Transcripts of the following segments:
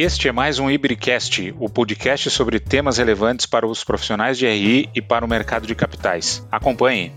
este é mais um Ibricast, o podcast sobre temas relevantes para os profissionais de RI e para o mercado de capitais. Acompanhe.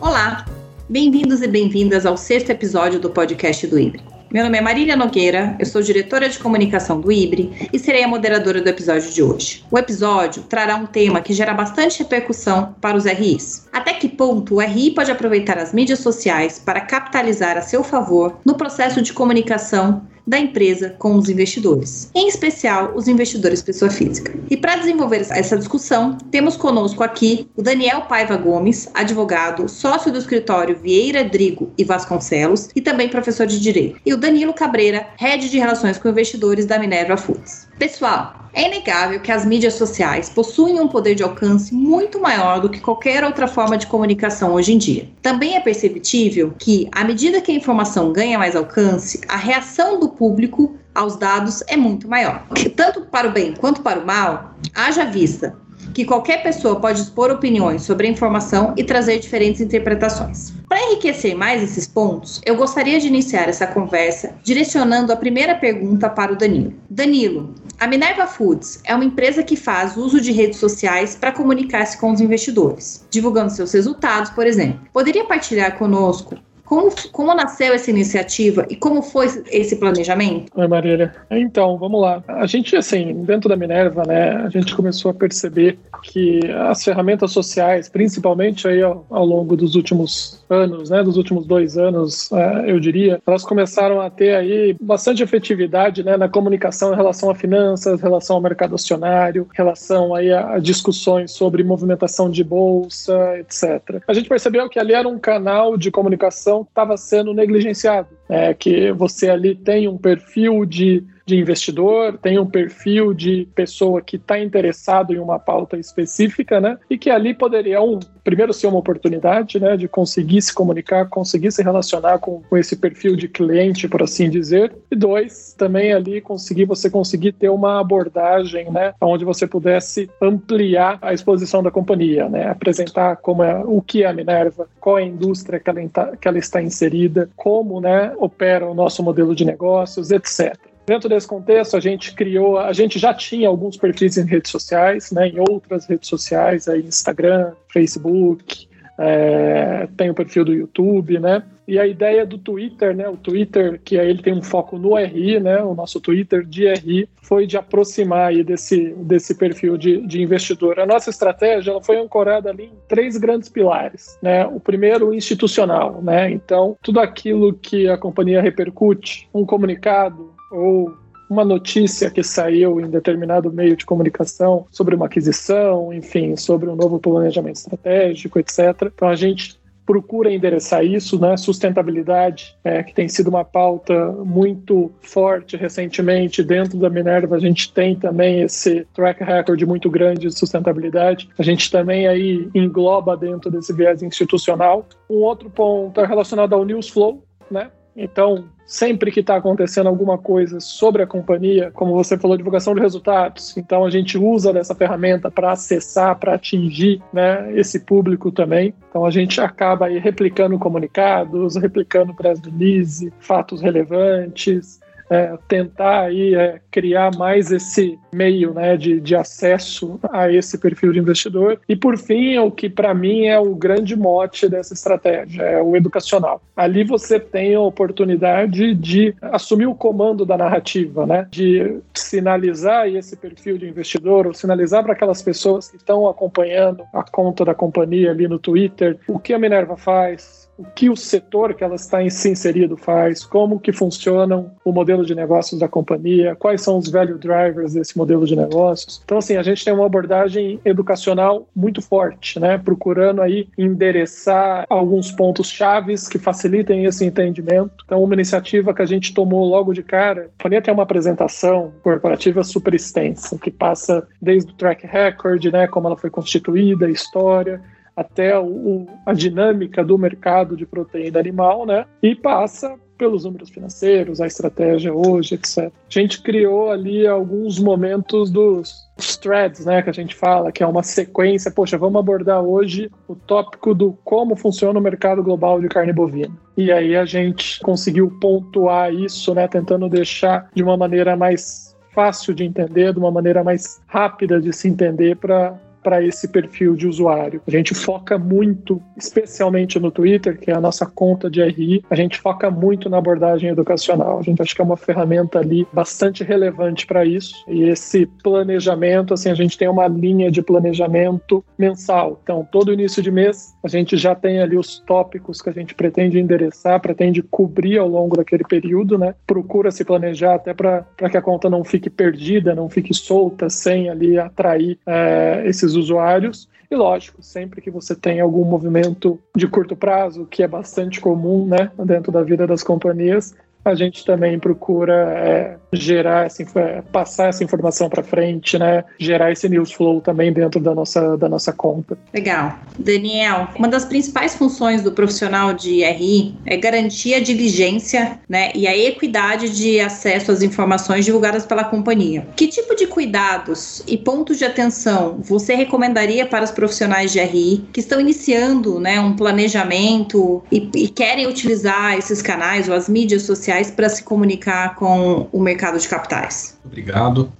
Olá, bem-vindos e bem-vindas ao sexto episódio do podcast do Ibre. Meu nome é Marília Nogueira, eu sou diretora de comunicação do IBRE e serei a moderadora do episódio de hoje. O episódio trará um tema que gera bastante repercussão para os RIs. Até que ponto o RI pode aproveitar as mídias sociais para capitalizar a seu favor no processo de comunicação da empresa com os investidores, em especial os investidores pessoa física. E para desenvolver essa discussão, temos conosco aqui o Daniel Paiva Gomes, advogado, sócio do escritório Vieira Drigo e Vasconcelos e também professor de direito, e o Danilo Cabreira, head de relações com investidores da Minerva Foods. Pessoal, é inegável que as mídias sociais possuem um poder de alcance muito maior do que qualquer outra forma de comunicação hoje em dia. Também é perceptível que, à medida que a informação ganha mais alcance, a reação do público aos dados é muito maior. Tanto para o bem quanto para o mal, haja vista que qualquer pessoa pode expor opiniões sobre a informação e trazer diferentes interpretações. Para enriquecer mais esses pontos, eu gostaria de iniciar essa conversa direcionando a primeira pergunta para o Danilo. Danilo, a Minerva Foods é uma empresa que faz uso de redes sociais para comunicar-se com os investidores, divulgando seus resultados, por exemplo. Poderia partilhar conosco como, como nasceu essa iniciativa e como foi esse planejamento? Oi, Marília. Então, vamos lá. A gente, assim, dentro da Minerva, né, a gente começou a perceber que as ferramentas sociais, principalmente aí ao, ao longo dos últimos anos, né, dos últimos dois anos, uh, eu diria, elas começaram a ter aí bastante efetividade, né, na comunicação em relação a finanças, relação ao mercado acionário, relação aí a, a discussões sobre movimentação de bolsa, etc. A gente percebeu que ali era um canal de comunicação estava sendo negligenciado, é, que você ali tem um perfil de de investidor, tem um perfil de pessoa que está interessado em uma pauta específica, né? E que ali poderia, um, primeiro ser uma oportunidade, né? De conseguir se comunicar, conseguir se relacionar com, com esse perfil de cliente, por assim dizer. E dois, também ali conseguir, você conseguir ter uma abordagem, né? Onde você pudesse ampliar a exposição da companhia, né? Apresentar como é, o que é a Minerva, qual é a indústria que ela, que ela está inserida, como, né? Opera o nosso modelo de negócios, etc. Dentro desse contexto, a gente criou, a gente já tinha alguns perfis em redes sociais, né, em outras redes sociais, aí Instagram, Facebook, é, tem o perfil do YouTube, né? E a ideia do Twitter, né? O Twitter, que aí ele tem um foco no RI, né? O nosso Twitter de RI foi de aproximar aí desse, desse perfil de, de investidor. A nossa estratégia ela foi ancorada ali em três grandes pilares, né? O primeiro, institucional, né? Então, tudo aquilo que a companhia repercute, um comunicado, ou uma notícia que saiu em determinado meio de comunicação sobre uma aquisição, enfim, sobre um novo planejamento estratégico, etc. Então a gente procura endereçar isso, né? Sustentabilidade, é, que tem sido uma pauta muito forte recentemente dentro da Minerva. A gente tem também esse track record muito grande de sustentabilidade. A gente também aí engloba dentro desse viés institucional. Um outro ponto é relacionado ao news flow, né? Então, sempre que está acontecendo alguma coisa sobre a companhia, como você falou, divulgação de resultados, então a gente usa dessa ferramenta para acessar, para atingir né, esse público também. Então a gente acaba replicando comunicados, replicando press release, fatos relevantes, é, tentar aí, é, criar mais esse meio né, de, de acesso a esse perfil de investidor. E por fim, o que para mim é o grande mote dessa estratégia, é o educacional. Ali você tem a oportunidade de assumir o comando da narrativa, né, de sinalizar esse perfil de investidor, ou sinalizar para aquelas pessoas que estão acompanhando a conta da companhia ali no Twitter o que a Minerva faz, o que o setor que ela está se inserido faz, como que funcionam o modelo de negócios da companhia, quais são os value drivers desse modelo de negócios. Então, assim, a gente tem uma abordagem educacional muito forte, né? Procurando aí endereçar alguns pontos chaves que facilitem esse entendimento. Então, uma iniciativa que a gente tomou logo de cara, a companhia tem uma apresentação corporativa super extensa, que passa desde o track record, né? Como ela foi constituída, a história, até o, a dinâmica do mercado de proteína animal, né? E passa pelos números financeiros, a estratégia hoje, etc. A gente criou ali alguns momentos dos threads, né, que a gente fala, que é uma sequência. Poxa, vamos abordar hoje o tópico do como funciona o mercado global de carne bovina. E aí a gente conseguiu pontuar isso, né, tentando deixar de uma maneira mais fácil de entender, de uma maneira mais rápida de se entender para para esse perfil de usuário. A gente foca muito, especialmente no Twitter, que é a nossa conta de RI, a gente foca muito na abordagem educacional. A gente acha que é uma ferramenta ali bastante relevante para isso. E esse planejamento, assim, a gente tem uma linha de planejamento mensal. Então, todo início de mês, a gente já tem ali os tópicos que a gente pretende endereçar, pretende cobrir ao longo daquele período, né? Procura se planejar até para que a conta não fique perdida, não fique solta, sem ali atrair é, esses usuários. E lógico, sempre que você tem algum movimento de curto prazo, que é bastante comum né, dentro da vida das companhias, a gente também procura é, gerar essa, passar essa informação para frente, né? Gerar esse news flow também dentro da nossa, da nossa conta. Legal. Daniel, uma das principais funções do profissional de RI é garantir a diligência, né, e a equidade de acesso às informações divulgadas pela companhia. Que tipo de cuidados e pontos de atenção você recomendaria para os profissionais de RI que estão iniciando, né, um planejamento e, e querem utilizar esses canais ou as mídias sociais para se comunicar com o mercado de capitais. Obrigado.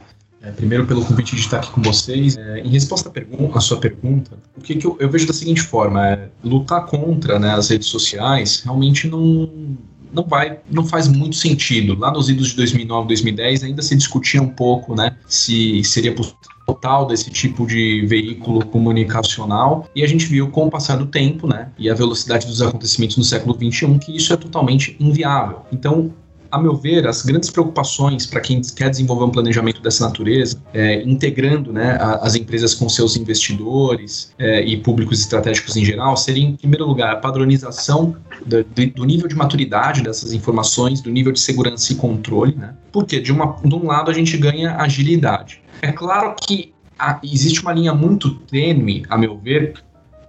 É, primeiro pelo convite de estar aqui com vocês. É, em resposta à, pergunta, à, sua pergunta, o que, que eu, eu, vejo da seguinte forma: é, lutar contra né, as redes sociais realmente não, não vai, não faz muito sentido. Lá nos idos de 2009, 2010 ainda se discutia um pouco, né, se seria total desse tipo de veículo comunicacional e a gente viu com o passar do tempo, né, e a velocidade dos acontecimentos no século 21 que isso é totalmente inviável. Então a meu ver, as grandes preocupações para quem quer desenvolver um planejamento dessa natureza, é, integrando né, a, as empresas com seus investidores é, e públicos estratégicos em geral, seria, em primeiro lugar, a padronização do, do, nível de maturidade dessas informações, do nível de segurança e controle, né? porque, de, uma, de um lado, a gente ganha agilidade. É claro que a, existe uma linha muito tênue, a meu ver,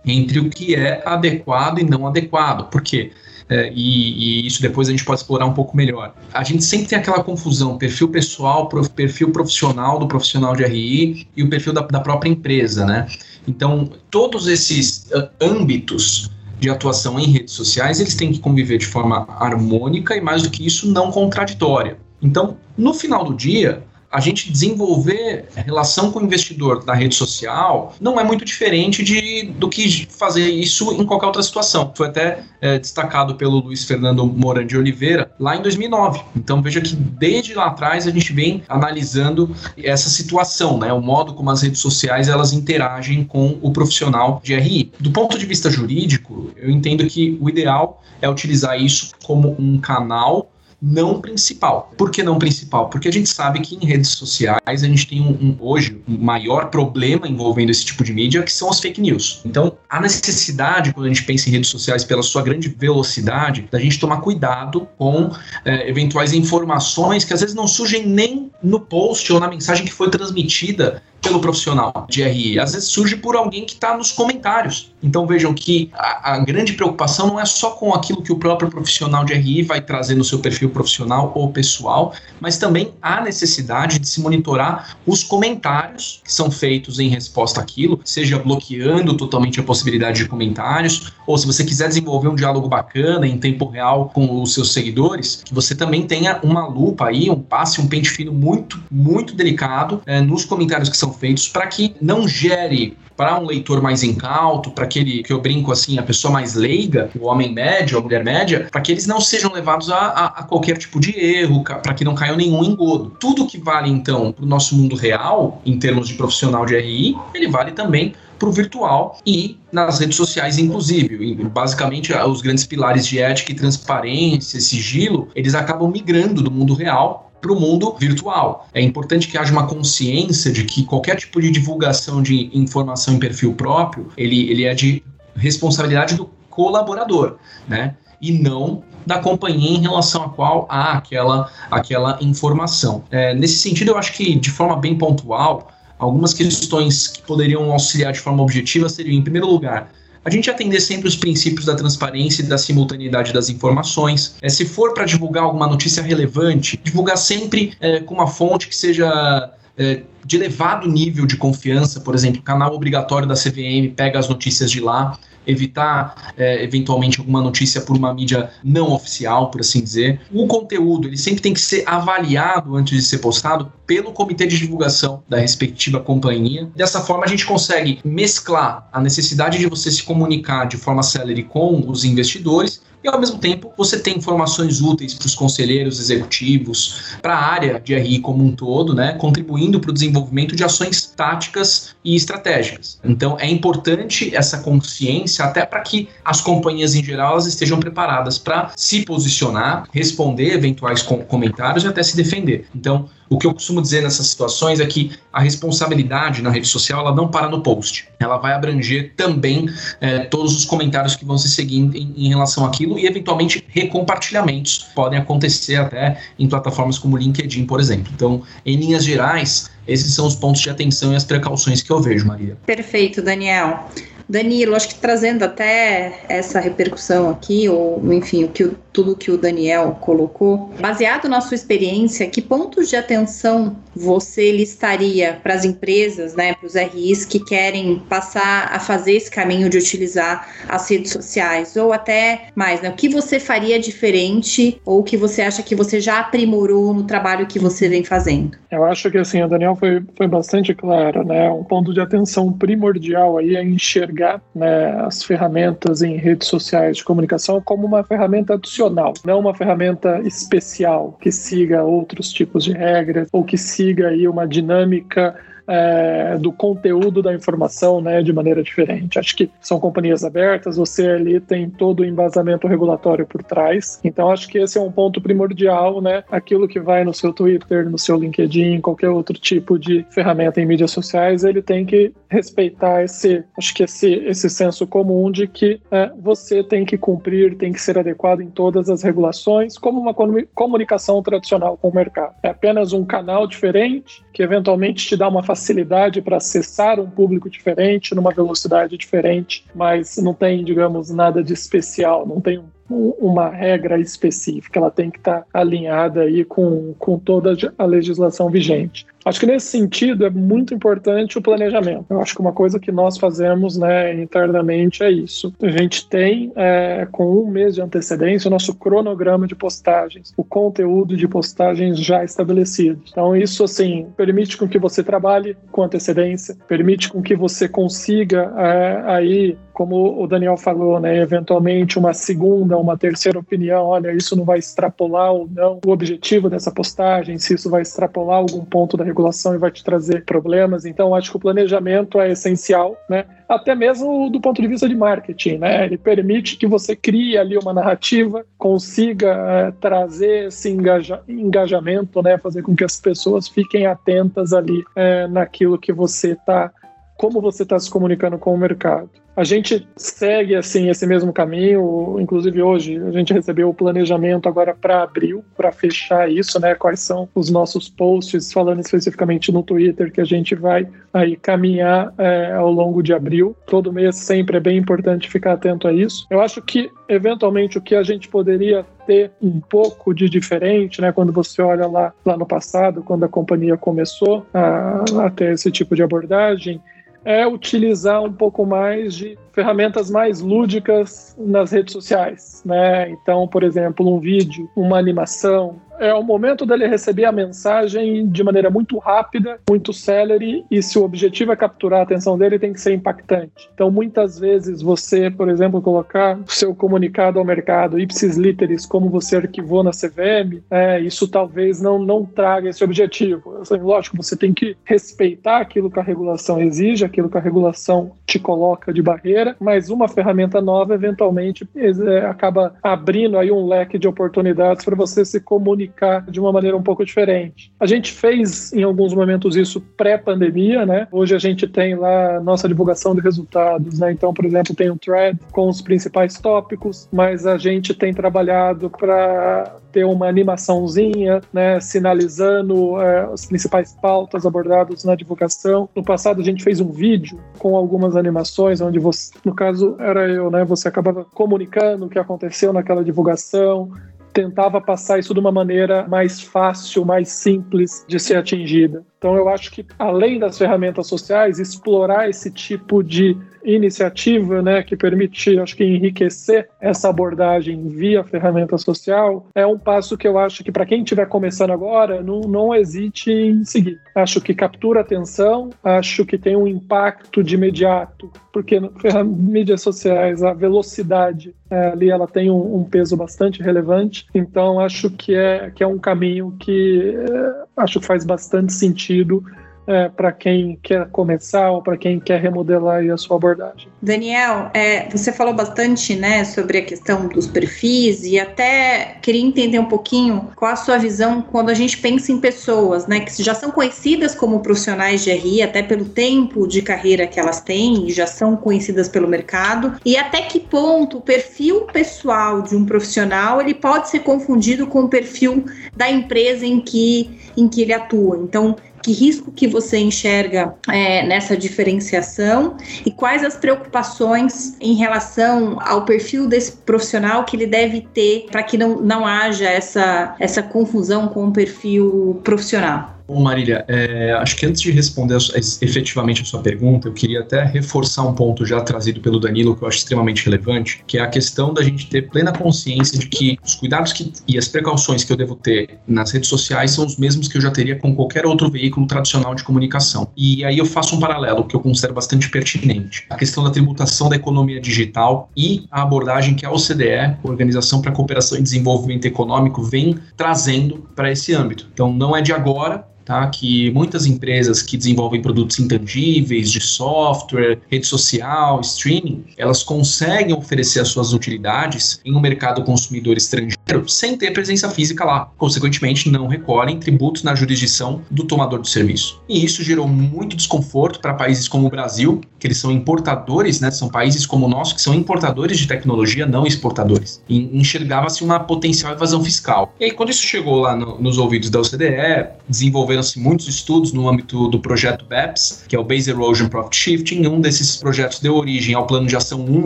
entre o que é adequado e não adequado. Por quê? é, e, e, isso depois a gente pode explorar um pouco melhor. A gente sempre tem aquela confusão, perfil pessoal, prof, perfil profissional do profissional de RI e o perfil da, da própria empresa, né? Então, todos esses âmbitos de atuação em redes sociais, eles têm que conviver de forma harmônica e, mais do que isso, não contraditória. Então, no final do dia, a gente desenvolver relação com o investidor na rede social não é muito diferente de, do que fazer isso em qualquer outra situação. Foi até é, destacado pelo Luiz Fernando Moran de Oliveira lá em 2009. Então veja que desde lá atrás a gente vem analisando essa situação, né, o modo como as redes sociais elas interagem com o profissional de RI. Do ponto de vista jurídico, eu entendo que o ideal é utilizar isso como um canal não principal. Por que não principal? Porque a gente sabe que em redes sociais a gente tem um, um, hoje um maior problema envolvendo esse tipo de mídia, que são as fake news. Então, a necessidade, quando a gente pensa em redes sociais, pela sua grande velocidade, da gente tomar cuidado com é, eventuais informações que às vezes não surgem nem no post ou na mensagem que foi transmitida pelo profissional de RI, às vezes surge por alguém que está nos comentários. Então vejam que a, a, grande preocupação não é só com aquilo que o próprio profissional de RI vai trazer no seu perfil profissional ou pessoal, mas também há necessidade de se monitorar os comentários que são feitos em resposta àquilo, seja bloqueando totalmente a possibilidade de comentários, ou se você quiser desenvolver um diálogo bacana em tempo real com os seus seguidores, que você também tenha uma lupa aí, um passe, um pente fino muito, muito delicado é, nos comentários que são feitos para que não gere para um leitor mais incauto, para aquele que eu brinco assim, a pessoa mais leiga, o homem médio, a mulher média, para que eles não sejam levados a, a, a qualquer tipo de erro, para que não caiam nenhum engodo. Tudo que vale então para o nosso mundo real, em termos de profissional de RI, ele vale também para o virtual e nas redes sociais, inclusive. Basicamente, os grandes pilares de ética e transparência, sigilo, eles acabam migrando do mundo real para o mundo virtual. É importante que haja uma consciência de que qualquer tipo de divulgação de informação em perfil próprio, ele, ele é de responsabilidade do colaborador, né? E não da companhia em relação à qual há aquela, aquela informação. É, nesse sentido, eu acho que de forma bem pontual, algumas questões que poderiam auxiliar de forma objetiva seriam, em primeiro lugar, a gente atender sempre os princípios da transparência e da simultaneidade das informações. É, se for para divulgar alguma notícia relevante, divulgar sempre é, com uma fonte que seja é, de elevado nível de confiança, por exemplo, canal obrigatório da CVM pega as notícias de lá evitar é, eventualmente alguma notícia por uma mídia não oficial, por assim dizer. O conteúdo ele sempre tem que ser avaliado antes de ser postado pelo comitê de divulgação da respectiva companhia. Dessa forma a gente consegue mesclar a necessidade de você se comunicar de forma célere com os investidores e ao mesmo tempo você tem informações úteis para os conselheiros executivos, para a área de RI como um todo, né, contribuindo para o desenvolvimento de ações táticas e estratégicas. Então é importante essa consciência até para que as companhias em geral elas estejam preparadas para se posicionar, responder eventuais comentários e até se defender. Então o que eu costumo dizer nessas situações é que a responsabilidade na rede social ela não para no post. Ela vai abranger também é, todos os comentários que vão se seguir em, em, relação àquilo e, eventualmente, recompartilhamentos podem acontecer até em plataformas como LinkedIn, por exemplo. Então, em linhas gerais, esses são os pontos de atenção e as precauções que eu vejo, Maria. Perfeito, Daniel. Danilo, acho que trazendo até essa repercussão aqui, ou enfim, o que, tudo que o Daniel colocou, baseado na sua experiência, que pontos de atenção você listaria para as empresas, né, para os RIs que querem passar a fazer esse caminho de utilizar as redes sociais, ou até mais, né, o que você faria diferente ou o que você acha que você já aprimorou no trabalho que você vem fazendo? Eu acho que assim, o Daniel foi, foi bastante claro, né, um ponto de atenção primordial aí é enxergar né, as ferramentas em redes sociais de comunicação como uma ferramenta adicional, não uma ferramenta especial que siga outros tipos de regras ou que siga aí uma dinâmica é, do conteúdo da informação né, de maneira diferente. Acho que são companhias abertas, você ali tem todo o embasamento regulatório por trás. Então, acho que esse é um ponto primordial, né? Aquilo que vai no seu Twitter, no seu LinkedIn, qualquer outro tipo de ferramenta em mídias sociais, ele tem que respeitar esse, acho que esse, esse senso comum de que é, você tem que cumprir, tem que ser adequado em todas as regulações, como uma comunicação tradicional com o mercado. É apenas um canal diferente que eventualmente te dá uma facilidade para acessar um público diferente, numa velocidade diferente, mas não tem, digamos, nada de especial, não tem uma regra específica, ela tem que estar tá alinhada aí com, com toda a legislação vigente. Acho que nesse sentido é muito importante o planejamento. Eu acho que uma coisa que nós fazemos né, internamente é isso. A gente tem, é, com um mês de antecedência, o nosso cronograma de postagens, o conteúdo de postagens já estabelecido. Então, isso assim permite com que você trabalhe com antecedência, permite com que você consiga é, aí como o Daniel falou, né, eventualmente uma segunda, uma terceira opinião, olha, isso não vai extrapolar ou não o objetivo dessa postagem, se isso vai extrapolar algum ponto da regulação e vai te trazer problemas. Então, acho que o planejamento é essencial, né? Até mesmo do ponto de vista de marketing, né? Ele permite que você crie ali uma narrativa, consiga é, trazer esse engaja engajamento, né? Fazer com que as pessoas fiquem atentas ali é, naquilo que você está como você está se comunicando com o mercado. A gente segue assim esse mesmo caminho, inclusive hoje a gente recebeu o planejamento agora para abril, para fechar isso, né? Quais são os nossos posts, falando especificamente no Twitter, que a gente vai aí caminhar é, ao longo de abril. Todo mês sempre é bem importante ficar atento a isso. Eu acho que, eventualmente, o que a gente poderia ter um pouco de diferente, né? Quando você olha lá, lá no passado, quando a companhia começou a, a ter esse tipo de abordagem, é utilizar um pouco mais de ferramentas mais lúdicas nas redes sociais, né? Então, por exemplo, um vídeo, uma animação, é o momento dele receber a mensagem de maneira muito rápida, muito célere, e se o objetivo é capturar a atenção dele, tem que ser impactante. Então, muitas vezes, você, por exemplo, colocar o seu comunicado ao mercado, ipsis literis, como você arquivou na CVM, é, isso talvez não, não traga esse objetivo. Assim, lógico, você tem que respeitar aquilo que a regulação exige, aquilo que a regulação te coloca de barreira, mas uma ferramenta nova, eventualmente, é, acaba abrindo aí um leque de oportunidades para você se comunicar de uma maneira um pouco diferente. A gente fez em alguns momentos isso pré-pandemia, né? Hoje a gente tem lá nossa divulgação de resultados, né? Então, por exemplo, tem um thread com os principais tópicos, mas a gente tem trabalhado para ter uma animaçãozinha, né, sinalizando é, as principais pautas abordadas na divulgação. No passado a gente fez um vídeo com algumas animações, onde você, no caso era eu, né, você acabava comunicando o que aconteceu naquela divulgação, tentava passar isso de uma maneira mais fácil, mais simples de ser atingida. Então, eu acho que, além das ferramentas sociais, explorar esse tipo de iniciativa, né, que permite, acho que, enriquecer essa abordagem via ferramenta social, é um passo que eu acho que, para quem estiver começando agora, não, não hesite em seguir. Acho que captura atenção, acho que tem um impacto de imediato, porque mídias sociais a velocidade é, ali ela tem um, um, peso bastante relevante. Então, acho que é, que é um caminho que é, acho que faz bastante sentido sentido é, para quem quer começar ou para quem quer remodelar a sua abordagem. Daniel, é, você falou bastante né, sobre a questão dos perfis e até queria entender um pouquinho qual a sua visão quando a gente pensa em pessoas né, que já são conhecidas como profissionais de RI, até pelo tempo de carreira que elas têm, já são conhecidas pelo mercado, e até que ponto o perfil pessoal de um profissional ele pode ser confundido com o perfil da empresa em que, em que ele atua. Então, que risco que você enxerga é, nessa diferenciação e quais as preocupações em relação ao perfil desse profissional que ele deve ter para que não, não haja essa, essa confusão com o perfil profissional? Bom, Marília, é, acho que antes de responder efetivamente a sua pergunta, eu queria até reforçar um ponto já trazido pelo Danilo que eu acho extremamente relevante, que é a questão da gente ter plena consciência de que os cuidados que, e as precauções que eu devo ter nas redes sociais são os mesmos que eu já teria com qualquer outro veículo tradicional de comunicação. E aí eu faço um paralelo que eu considero bastante pertinente: a questão da tributação da economia digital e a abordagem que a OCDE, Organização para a Cooperação e Desenvolvimento Econômico, vem trazendo para esse âmbito. Então, não é de agora, tá? que muitas empresas que desenvolvem produtos intangíveis de software, rede social, streaming, elas conseguem oferecer as suas utilidades em um mercado consumidor estrangeiro sem ter presença física lá. Consequentemente, não recolhem tributos na jurisdição do tomador do serviço. E isso gerou muito desconforto para países como o Brasil, que eles são importadores, né? São países como o nosso que são importadores de tecnologia, não exportadores. E enxergava-se uma potencial evasão fiscal. E aí, quando isso chegou lá no, nos ouvidos da OCDE, desenvolveram-se muitos estudos no âmbito do projeto BEPS, que é o Base Erosion Profit Shifting. Um desses projetos deu origem ao plano de ação 1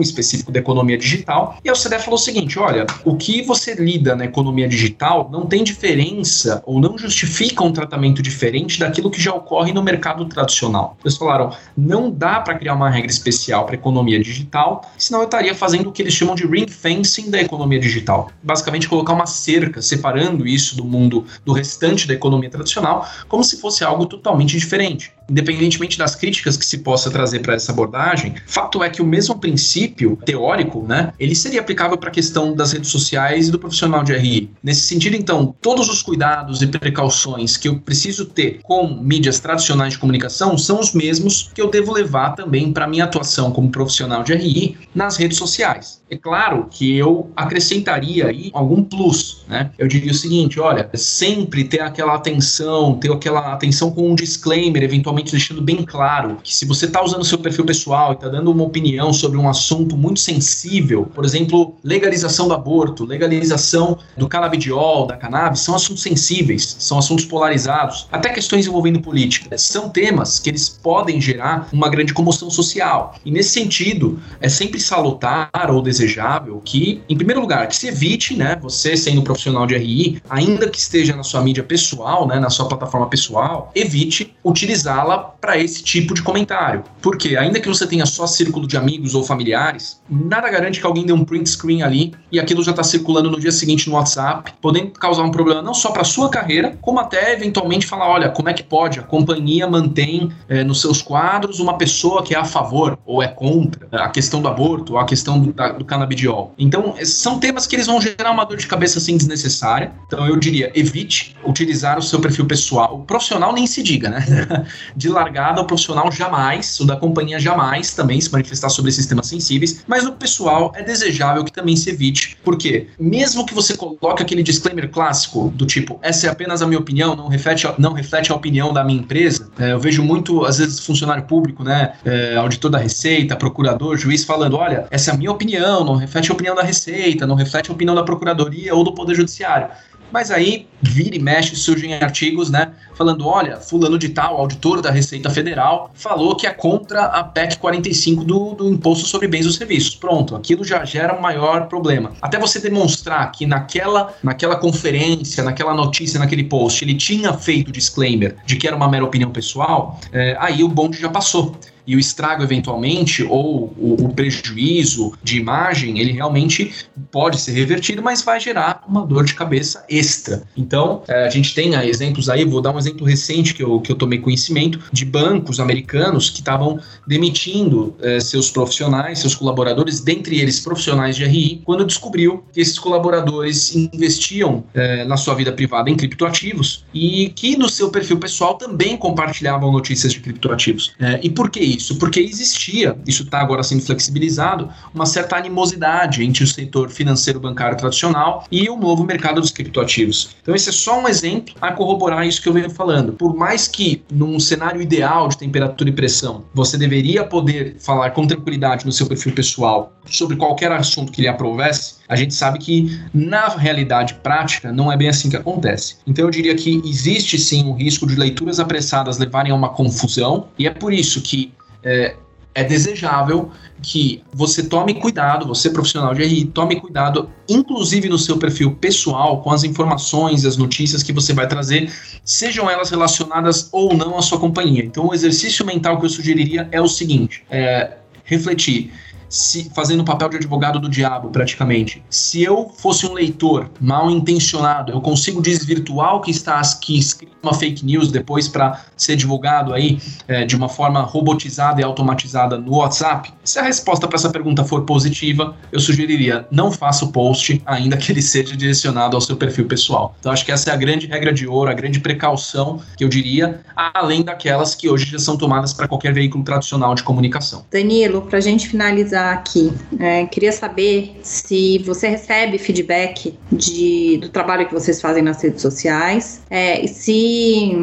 específico da economia digital. E a OCDE falou o seguinte: olha, o que você lida na economia digital não tem diferença ou não justifica um tratamento diferente daquilo que já ocorre no mercado tradicional. Eles falaram: não dá para criar uma regra especial para economia digital, senão eu estaria fazendo o que eles chamam de ring fencing da economia digital. Basicamente, colocar uma cerca separando isso do mundo do restante da economia tradicional, como se fosse algo totalmente diferente independentemente das críticas que se possa trazer para essa abordagem, fato é que o mesmo princípio teórico, né, ele seria aplicável para a questão das redes sociais e do profissional de RI. Nesse sentido, então, todos os cuidados e precauções que eu preciso ter com mídias tradicionais de comunicação são os mesmos que eu devo levar também para minha atuação como profissional de RI nas redes sociais. É claro que eu acrescentaria aí algum plus, né? Eu diria o seguinte, olha, sempre ter aquela atenção, ter aquela atenção com um disclaimer, eventualmente deixando bem claro que se você está usando seu perfil pessoal e está dando uma opinião sobre um assunto muito sensível, por exemplo, legalização do aborto, legalização do canabidiol, da cannabis, são assuntos sensíveis, são assuntos polarizados, até questões envolvendo política. São temas que eles podem gerar uma grande comoção social. E nesse sentido, é sempre salutar ou desejável que, em primeiro lugar, que se evite, né, você sendo profissional de RI, ainda que esteja na sua mídia pessoal, né, na sua plataforma pessoal, evite utilizá-la para esse tipo de comentário. Porque, ainda que você tenha só círculo de amigos ou familiares, nada garante que alguém dê um print screen ali e aquilo já está circulando no dia seguinte no WhatsApp, podendo causar um problema não só para sua carreira, como até eventualmente falar: olha, como é que pode? A companhia mantém é, nos seus quadros uma pessoa que é a favor ou é contra a questão do aborto a questão do, da, do canabidiol. Então, são temas que eles vão gerar uma dor de cabeça assim desnecessária. Então, eu diria: evite utilizar o seu perfil pessoal. O profissional nem se diga, né? de largada, o profissional jamais, o da companhia jamais também se manifestar sobre esses temas sensíveis, mas o pessoal é desejável que também se evite, porque mesmo que você coloque aquele disclaimer clássico do tipo, essa é apenas a minha opinião, não reflete, não reflete a opinião da minha empresa, é, eu vejo muito, às vezes, funcionário público, né, é, auditor da Receita, procurador, juiz, falando, olha, essa é a minha opinião, não reflete a opinião da Receita, não reflete a opinião da Procuradoria ou do Poder Judiciário. Mas aí, vira e mexe, surgem artigos, né, falando, olha, fulano de tal, auditor da Receita Federal, falou que é contra a PEC 45 do, do Imposto sobre Bens e Serviços. Pronto, aquilo já gera um maior problema. Até você demonstrar que naquela, naquela conferência, naquela notícia, naquele post, ele tinha feito disclaimer de que era uma mera opinião pessoal, é, aí o bonde já passou e o estrago eventualmente ou o, o, prejuízo de imagem, ele realmente pode ser revertido, mas vai gerar uma dor de cabeça extra. Então, é, a gente tem exemplos aí, vou dar um exemplo recente que eu, que eu tomei conhecimento de bancos americanos que estavam demitindo é, seus profissionais, seus colaboradores, dentre eles profissionais de RI, quando descobriu que esses colaboradores investiam é, na sua vida privada em criptoativos e que no seu perfil pessoal também compartilhavam notícias de criptoativos. E por que isso? Isso? Porque existia, isso está agora sendo flexibilizado, uma certa animosidade entre o setor financeiro bancário tradicional e o novo mercado dos criptoativos. Então, esse é só um exemplo a corroborar isso que eu venho falando. Por mais que, num cenário ideal de temperatura e pressão, você deveria poder falar com tranquilidade no seu perfil pessoal sobre qualquer assunto que lhe aprovesse, a gente sabe que na realidade prática não é bem assim que acontece. Então eu diria que existe sim um risco de leituras apressadas levarem a uma confusão, e é por isso que é, é desejável que você tome cuidado, você profissional de RI, tome cuidado, inclusive no seu perfil pessoal, com as informações e as notícias que você vai trazer, sejam elas relacionadas ou não à sua companhia. Então, o exercício mental que eu sugeriria é o seguinte: é, refletir se fazendo o papel de advogado do diabo, praticamente. Se eu fosse um leitor mal intencionado, eu consigo desvirtuar o que está aqui escrito uma fake news depois para ser divulgado aí é, de uma forma robotizada e automatizada no WhatsApp? Se a resposta para essa pergunta for positiva, eu sugeriria não faça o post, ainda que ele seja direcionado ao seu perfil pessoal. Então acho que essa é a grande regra de ouro, a grande precaução que eu diria, além daquelas que hoje já são tomadas para qualquer veículo tradicional de comunicação. Danilo, para a gente finalizar finalizar aqui, é, queria saber se você recebe feedback de, do trabalho que vocês fazem nas redes sociais, é, se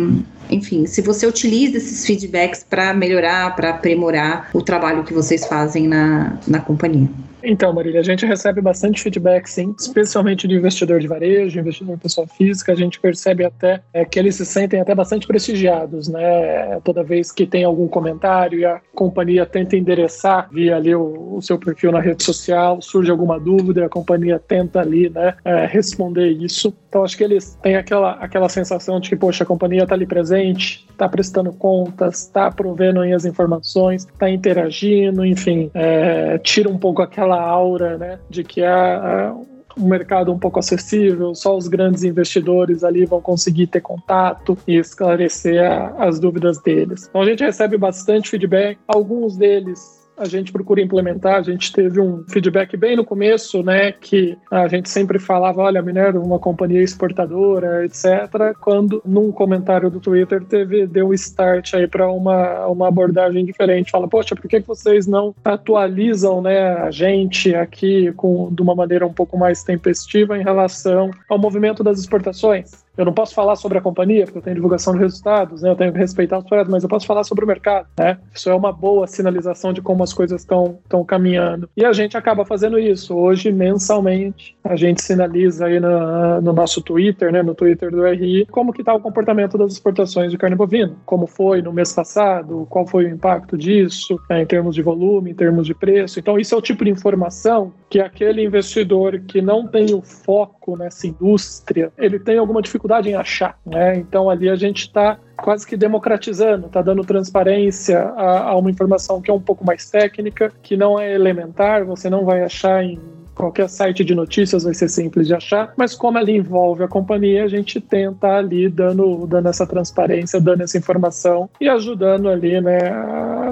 enfim, se você utiliza esses feedbacks para melhorar, para aprimorar o trabalho que vocês fazem na, na companhia. Então, Marília, a gente recebe bastante feedback, sim, especialmente de investidor de varejo, investidor pessoa física. A gente percebe até é, que eles se sentem até bastante prestigiados, né? Toda vez que tem algum comentário e a companhia tenta endereçar via ali o, o seu perfil na rede social, surge alguma dúvida, a companhia tenta ali, né, é, responder isso. Então, acho que eles têm aquela, aquela sensação de que, poxa, a companhia está ali presente, está prestando contas, está provendo aí as informações, está interagindo, enfim, é, tira um pouco aquela aquela aura né, de que é, um mercado um pouco acessível, só os grandes investidores ali vão conseguir ter contato e esclarecer a, as dúvidas deles. Então a gente recebe bastante feedback, alguns deles a gente procura implementar. A gente teve um feedback bem no começo, né, que a gente sempre falava, olha, a Minerva é uma companhia exportadora, etc. Quando num comentário do Twitter teve deu start aí para uma, uma abordagem diferente. Fala, poxa, por que vocês não atualizam, né, a gente aqui com de uma maneira um pouco mais tempestiva em relação ao movimento das exportações? Eu não posso falar sobre a companhia, porque eu tenho divulgação de resultados, né? eu tenho que respeitar os projetos, mas eu posso falar sobre o mercado. Né? Isso é uma boa sinalização de como as coisas estão caminhando. E a gente acaba fazendo isso. Hoje, mensalmente, a gente sinaliza aí no, no nosso Twitter, né? no Twitter do RI, como que está o comportamento das exportações de carne bovina. Como foi no mês passado, qual foi o impacto disso, né? em termos de volume, em termos de preço. Então, isso é o tipo de informação que aquele investidor que não tem o foco nessa indústria, ele tem alguma dificuldade em achar. Né? Então ali a gente está quase que democratizando, está dando transparência a, a, uma informação que é um pouco mais técnica, que não é elementar, você não vai achar em qualquer site de notícias vai ser simples de achar, mas como ela envolve a companhia, a gente tenta ali dando, dando essa transparência, dando essa informação e ajudando ali, né,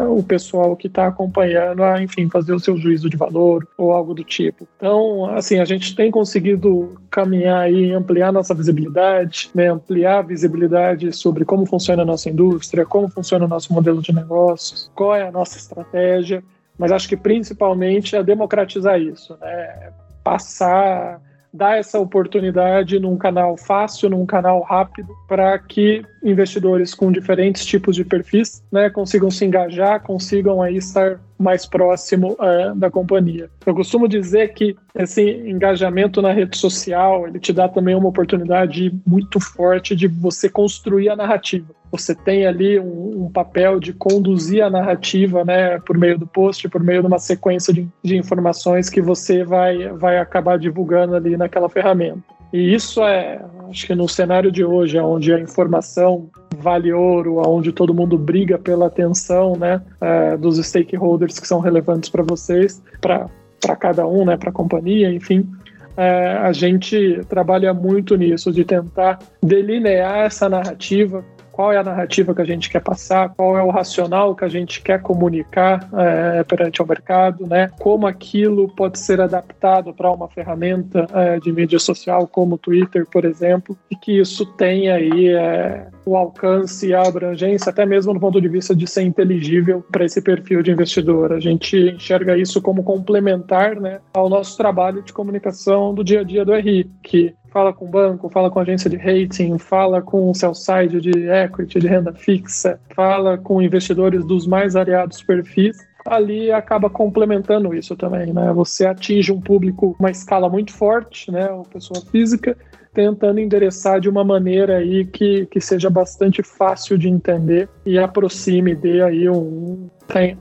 o pessoal que está acompanhando a, enfim, fazer o seu juízo de valor ou algo do tipo. Então, assim, a gente tem conseguido caminhar e ampliar nossa visibilidade, né, ampliar a visibilidade sobre como funciona a nossa indústria, como funciona o nosso modelo de negócios, qual é a nossa estratégia mas acho que principalmente é democratizar isso, né? Passar, dar essa oportunidade num canal fácil, num canal rápido, para que investidores com diferentes tipos de perfis né, consigam se engajar, consigam aí estar mais próximo uh, da companhia. Eu costumo dizer que esse engajamento na rede social ele te dá também uma oportunidade muito forte de você construir a narrativa. Você tem ali um, um papel de conduzir a narrativa, né, por meio do post, por meio de uma sequência de, de informações que você vai, vai acabar divulgando ali naquela ferramenta. E isso é, acho que no cenário de hoje, onde a informação vale ouro, onde todo mundo briga pela atenção né, é, dos stakeholders que são relevantes para vocês, para cada um, né, para a companhia, enfim. É, a gente trabalha muito nisso, de tentar delinear essa narrativa, qual é a narrativa que a gente quer passar, qual é o racional que a gente quer comunicar é, perante o mercado, né? Como aquilo pode ser adaptado para uma ferramenta é, de mídia social como o Twitter, por exemplo, e que isso tenha aí é, o alcance e a abrangência, até mesmo no ponto de vista de ser inteligível para esse perfil de investidor. A gente enxerga isso como complementar né, ao nosso trabalho de comunicação do dia a dia do RI, que fala com banco, fala com agência de rating, fala com o sell side de equity, de renda fixa, fala com investidores dos mais variados perfis ali acaba complementando isso também, né? Você atinge um público, uma escala muito forte, né? Uma pessoa física, tentando endereçar de uma maneira aí que, que seja bastante fácil de entender e aproxime, dê aí um,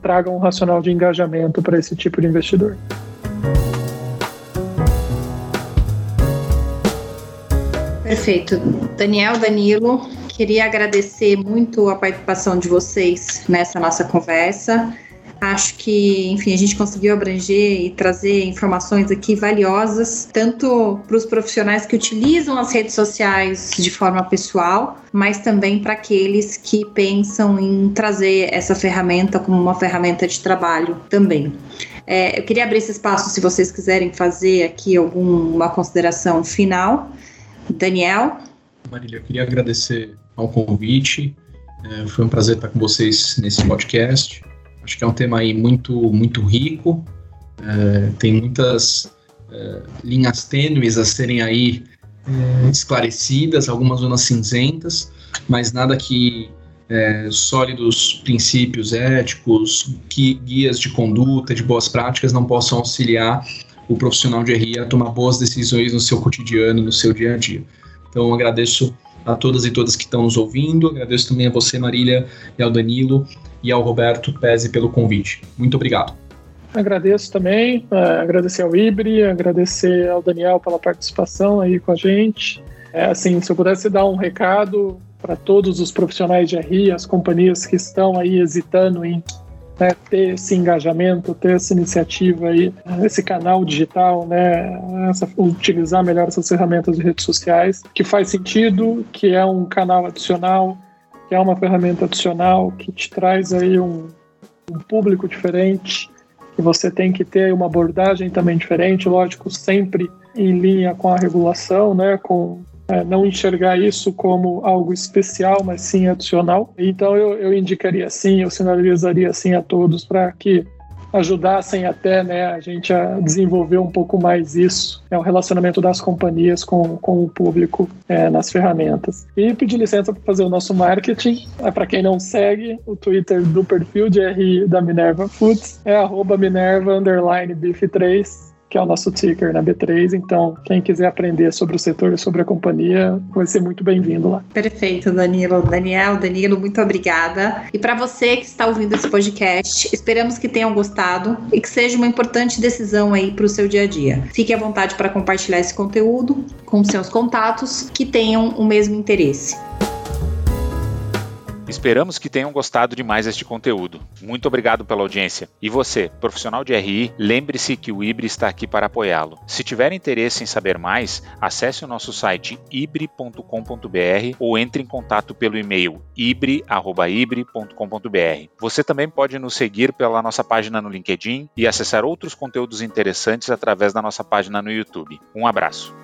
traga um racional de engajamento para esse tipo de investidor. Perfeito. Daniel, Danilo, queria agradecer muito a participação de vocês nessa nossa conversa. Acho que, enfim, a gente conseguiu abranger e trazer informações aqui valiosas, tanto para os profissionais que utilizam as redes sociais de forma pessoal, mas também para aqueles que pensam em trazer essa ferramenta como uma ferramenta de trabalho também. É, eu queria abrir esse espaço se vocês quiserem fazer aqui alguma consideração final. Daniel? Marília, eu queria agradecer ao convite. É, foi um prazer estar com vocês nesse podcast. Acho que é um tema aí muito, muito rico. É, tem muitas é, linhas tênues a serem aí é, esclarecidas, algumas zonas cinzentas, mas nada que é, sólidos princípios éticos, que guias de conduta, de boas práticas não possam auxiliar o profissional de RI a tomar boas decisões no seu cotidiano, no seu dia a dia. Então, agradeço a todas e todas que estão nos ouvindo, agradeço também a você, Marília, e ao Danilo e ao Roberto Pese pelo convite. Muito obrigado. Agradeço também, uh, agradecer ao Ibre, agradecer ao Daniel pela participação aí com a gente. É, assim, se eu pudesse dar um recado para todos os profissionais de RI, as companhias que estão aí hesitando em né, ter esse engajamento, ter essa iniciativa aí, esse canal digital, né, essa, utilizar melhor essas ferramentas de redes sociais, que faz sentido, que é um canal adicional, que é uma ferramenta adicional, que te traz aí um, um público diferente, que você tem que ter uma abordagem também diferente, lógico, sempre em linha com a regulação, né, com é, não enxergar isso como algo especial, mas sim adicional. Então eu, eu indicaria sim, eu sinalizaria assim a todos para que ajudassem até né, a gente a desenvolver um pouco mais isso, é o relacionamento das companhias com, com o público é, nas ferramentas. E pedir licença para fazer o nosso marketing. É, para quem não segue, o Twitter do perfil de RI da Minerva Foods é arroba Minerva 3 que é o nosso ticker na B3. Então, quem quiser aprender sobre o setor e sobre a companhia, vai ser muito bem-vindo lá. Perfeito, Danilo. Daniel, Danilo, muito obrigada. E para você que está ouvindo esse podcast, esperamos que tenham gostado e que seja uma importante decisão aí para o seu dia a dia. Fique à vontade para compartilhar esse conteúdo com seus contatos que tenham o mesmo interesse. Esperamos que tenham gostado de mais este conteúdo. Muito obrigado pela audiência. E você, profissional de RI, lembre-se que o IBRE está aqui para apoiá-lo. Se tiver interesse em saber mais, acesse o nosso site ibre.com.br ou entre em contato pelo e-mail ibre.ibre.com.br. Você também pode nos seguir pela nossa página no LinkedIn e acessar outros conteúdos interessantes através da nossa página no YouTube. Um abraço.